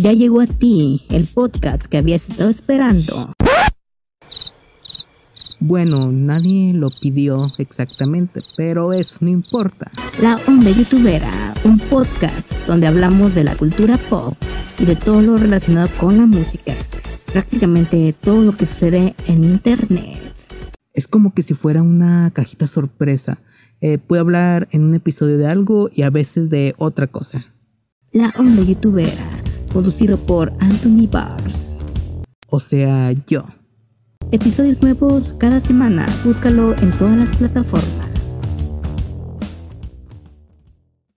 Ya llegó a ti el podcast que habías estado esperando. Bueno, nadie lo pidió exactamente, pero eso no importa. La Onda Youtubera, un podcast donde hablamos de la cultura pop y de todo lo relacionado con la música. Prácticamente todo lo que sucede en internet. Es como que si fuera una cajita sorpresa. Eh, puedo hablar en un episodio de algo y a veces de otra cosa. La Onda Youtubera, producido por Anthony Bars. O sea, yo. Episodios nuevos cada semana. Búscalo en todas las plataformas.